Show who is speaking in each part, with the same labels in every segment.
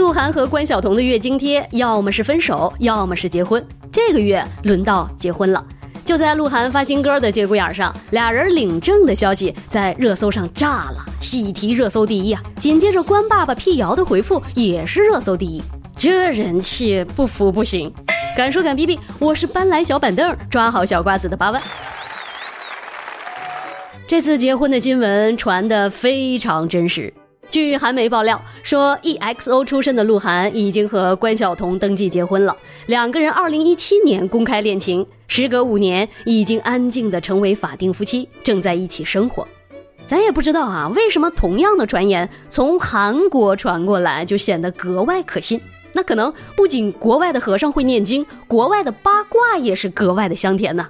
Speaker 1: 鹿晗和关晓彤的月经贴，要么是分手，要么是结婚。这个月轮到结婚了。就在鹿晗发新歌的节骨眼上，俩人领证的消息在热搜上炸了，喜提热搜第一啊！紧接着关爸爸辟谣的回复也是热搜第一，这人气不服不行。敢说敢逼逼，我是搬来小板凳抓好小瓜子的八万。这次结婚的新闻传得非常真实。据韩媒爆料说，EXO 出身的鹿晗已经和关晓彤登记结婚了。两个人2017年公开恋情，时隔五年，已经安静的成为法定夫妻，正在一起生活。咱也不知道啊，为什么同样的传言从韩国传过来就显得格外可信？那可能不仅国外的和尚会念经，国外的八卦也是格外的香甜呢。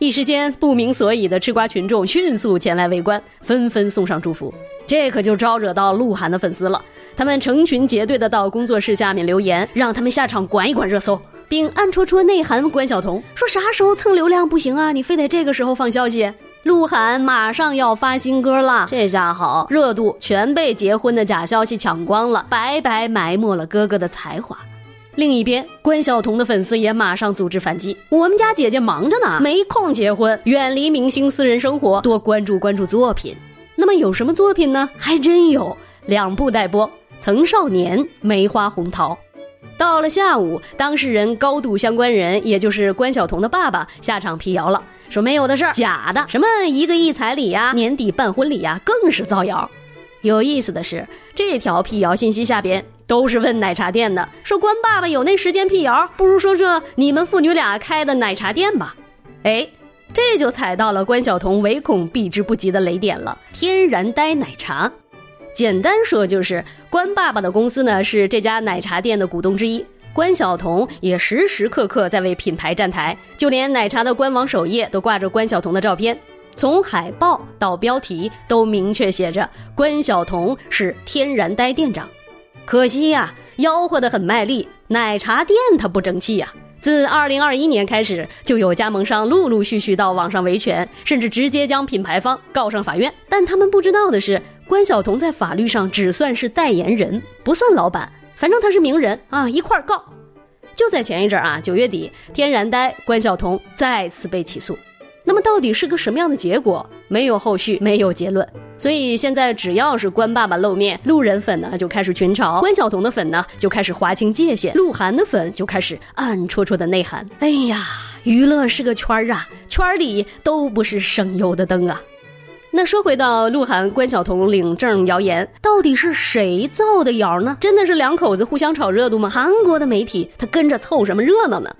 Speaker 1: 一时间，不明所以的吃瓜群众迅速前来围观，纷纷送上祝福。这可就招惹到鹿晗的粉丝了，他们成群结队的到工作室下面留言，让他们下场管一管热搜，并暗戳戳内涵关晓彤，说啥时候蹭流量不行啊？你非得这个时候放消息？鹿晗马上要发新歌了，这下好，热度全被结婚的假消息抢光了，白白埋没了哥哥的才华。另一边，关晓彤的粉丝也马上组织反击。我们家姐姐忙着呢，没空结婚，远离明星私人生活，多关注关注作品。那么有什么作品呢？还真有两部待播：《曾少年》《梅花红桃》。到了下午，当事人高度相关人，也就是关晓彤的爸爸下场辟谣了，说没有的事儿，假的，什么一个亿彩礼呀，年底办婚礼呀，更是造谣。有意思的是，这条辟谣信息下边。都是问奶茶店的，说关爸爸有那时间辟谣，不如说说你们父女俩开的奶茶店吧。哎，这就踩到了关晓彤唯恐避之不及的雷点了。天然呆奶茶，简单说就是关爸爸的公司呢是这家奶茶店的股东之一，关晓彤也时时刻刻在为品牌站台，就连奶茶的官网首页都挂着关晓彤的照片，从海报到标题都明确写着关晓彤是天然呆店长。可惜呀，吆喝的很卖力，奶茶店它不争气呀。自二零二一年开始，就有加盟商陆陆续续到网上维权，甚至直接将品牌方告上法院。但他们不知道的是，关晓彤在法律上只算是代言人，不算老板。反正他是名人啊，一块儿告。就在前一阵啊，九月底，天然呆关晓彤再次被起诉。那么到底是个什么样的结果？没有后续，没有结论。所以现在只要是关爸爸露面，路人粉呢就开始群嘲，关晓彤的粉呢就开始划清界限，鹿晗的粉就开始暗戳戳的内涵。哎呀，娱乐是个圈儿啊，圈儿里都不是省油的灯啊。那说回到鹿晗、关晓彤领证谣言，到底是谁造的谣呢？真的是两口子互相炒热度吗？韩国的媒体他跟着凑什么热闹呢？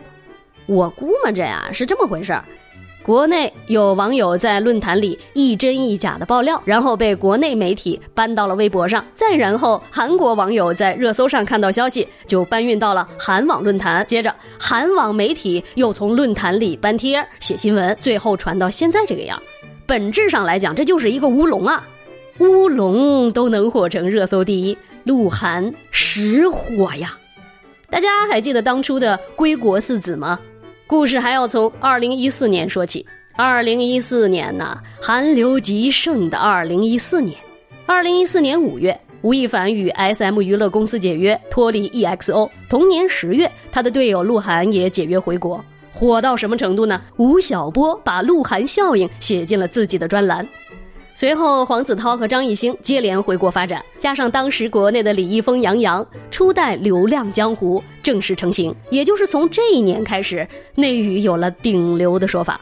Speaker 1: 我估摸着呀是这么回事儿。国内有网友在论坛里一真一假的爆料，然后被国内媒体搬到了微博上，再然后韩国网友在热搜上看到消息，就搬运到了韩网论坛，接着韩网媒体又从论坛里搬贴写新闻，最后传到现在这个样。本质上来讲，这就是一个乌龙啊！乌龙都能火成热搜第一，鹿晗实火呀！大家还记得当初的归国四子吗？故事还要从二零一四年说起。二零一四年呐，韩流极盛的二零一四年。二零一四年五月，吴亦凡与 S M 娱乐公司解约，脱离 E X O。同年十月，他的队友鹿晗也解约回国，火到什么程度呢？吴晓波把鹿晗效应写进了自己的专栏。随后，黄子韬和张艺兴接连回国发展，加上当时国内的李易峰、杨洋，初代流量江湖正式成型。也就是从这一年开始，内娱有了顶流的说法。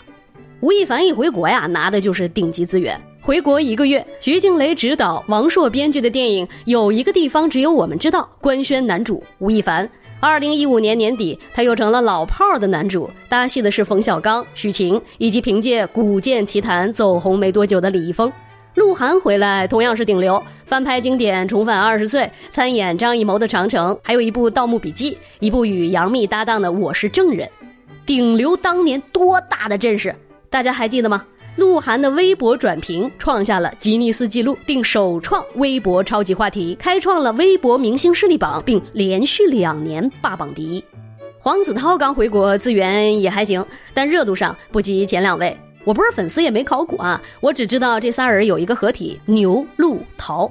Speaker 1: 吴亦凡一回国呀，拿的就是顶级资源。回国一个月，徐静蕾执导、王朔编剧的电影《有一个地方只有我们知道》，官宣男主吴亦凡。二零一五年年底，他又成了老炮儿的男主，搭戏的是冯小刚、许晴，以及凭借《古剑奇谭》走红没多久的李易峰。鹿晗回来同样是顶流，翻拍经典《重返二十岁》，参演张艺谋的《长城》，还有一部《盗墓笔记》，一部与杨幂搭档的《我是证人》。顶流当年多大的阵势，大家还记得吗？鹿晗的微博转评创下了吉尼斯纪录，并首创微博超级话题，开创了微博明星势力榜，并连续两年霸榜第一。黄子韬刚回国，资源也还行，但热度上不及前两位。我不是粉丝，也没考古啊，我只知道这仨人有一个合体牛鹿桃。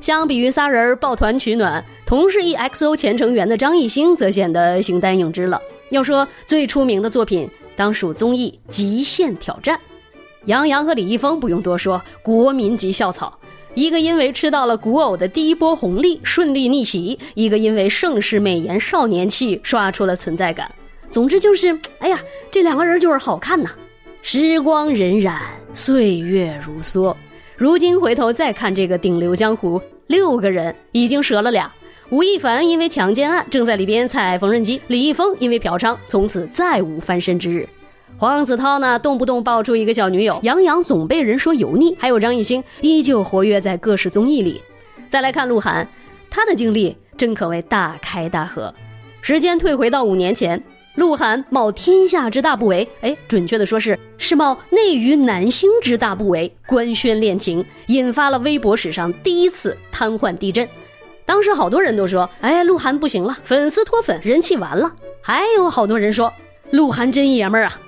Speaker 1: 相比于仨人抱团取暖，同是 EXO 前成员的张艺兴则显得形单影只了。要说最出名的作品，当属综艺《极限挑战》。杨洋和李易峰不用多说，国民级校草。一个因为吃到了古偶的第一波红利顺利逆袭，一个因为盛世美颜少年气刷出了存在感。总之就是，哎呀，这两个人就是好看呐。时光荏苒，岁月如梭。如今回头再看这个顶流江湖，六个人已经折了俩。吴亦凡因为强奸案正在里边踩缝纫机，李易峰因为嫖娼从此再无翻身之日。黄子韬呢，动不动爆出一个小女友；杨洋总被人说油腻，还有张艺兴依旧活跃在各式综艺里。再来看鹿晗，他的经历真可谓大开大合。时间退回到五年前。鹿晗冒天下之大不韪，哎，准确的说是是冒内娱男星之大不韪，官宣恋情，引发了微博史上第一次瘫痪地震。当时好多人都说，哎，鹿晗不行了，粉丝脱粉，人气完了。还有好多人说，鹿晗真爷们儿啊。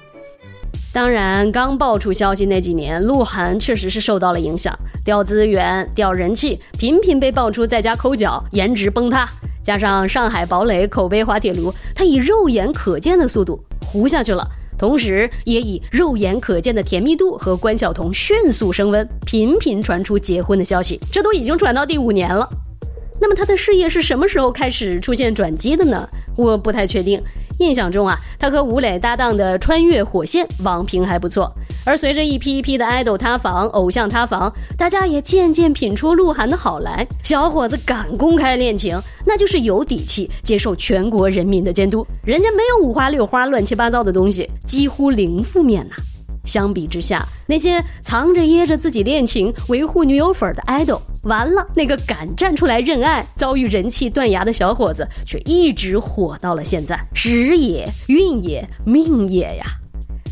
Speaker 1: 当然，刚爆出消息那几年，鹿晗确实是受到了影响，掉资源，掉人气，频频被爆出在家抠脚，颜值崩塌。加上上海堡垒口碑滑铁卢，他以肉眼可见的速度糊下去了，同时也以肉眼可见的甜蜜度和关晓彤迅速升温，频频传出结婚的消息，这都已经传到第五年了。那么他的事业是什么时候开始出现转机的呢？我不太确定。印象中啊，他和吴磊搭档的《穿越火线》网评还不错。而随着一批一批的爱豆塌房、偶像塌房，大家也渐渐品出鹿晗的好来。小伙子敢公开恋情，那就是有底气，接受全国人民的监督。人家没有五花六花、乱七八糟的东西，几乎零负面呐。相比之下，那些藏着掖着自己恋情、维护女友粉的 idol，完了，那个敢站出来认爱、遭遇人气断崖的小伙子，却一直火到了现在。时也，运也，命也呀！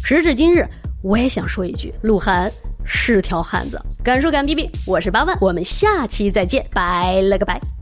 Speaker 1: 时至今日，我也想说一句：鹿晗是条汉子。敢说敢逼逼，我是八万，我们下期再见，拜了个拜。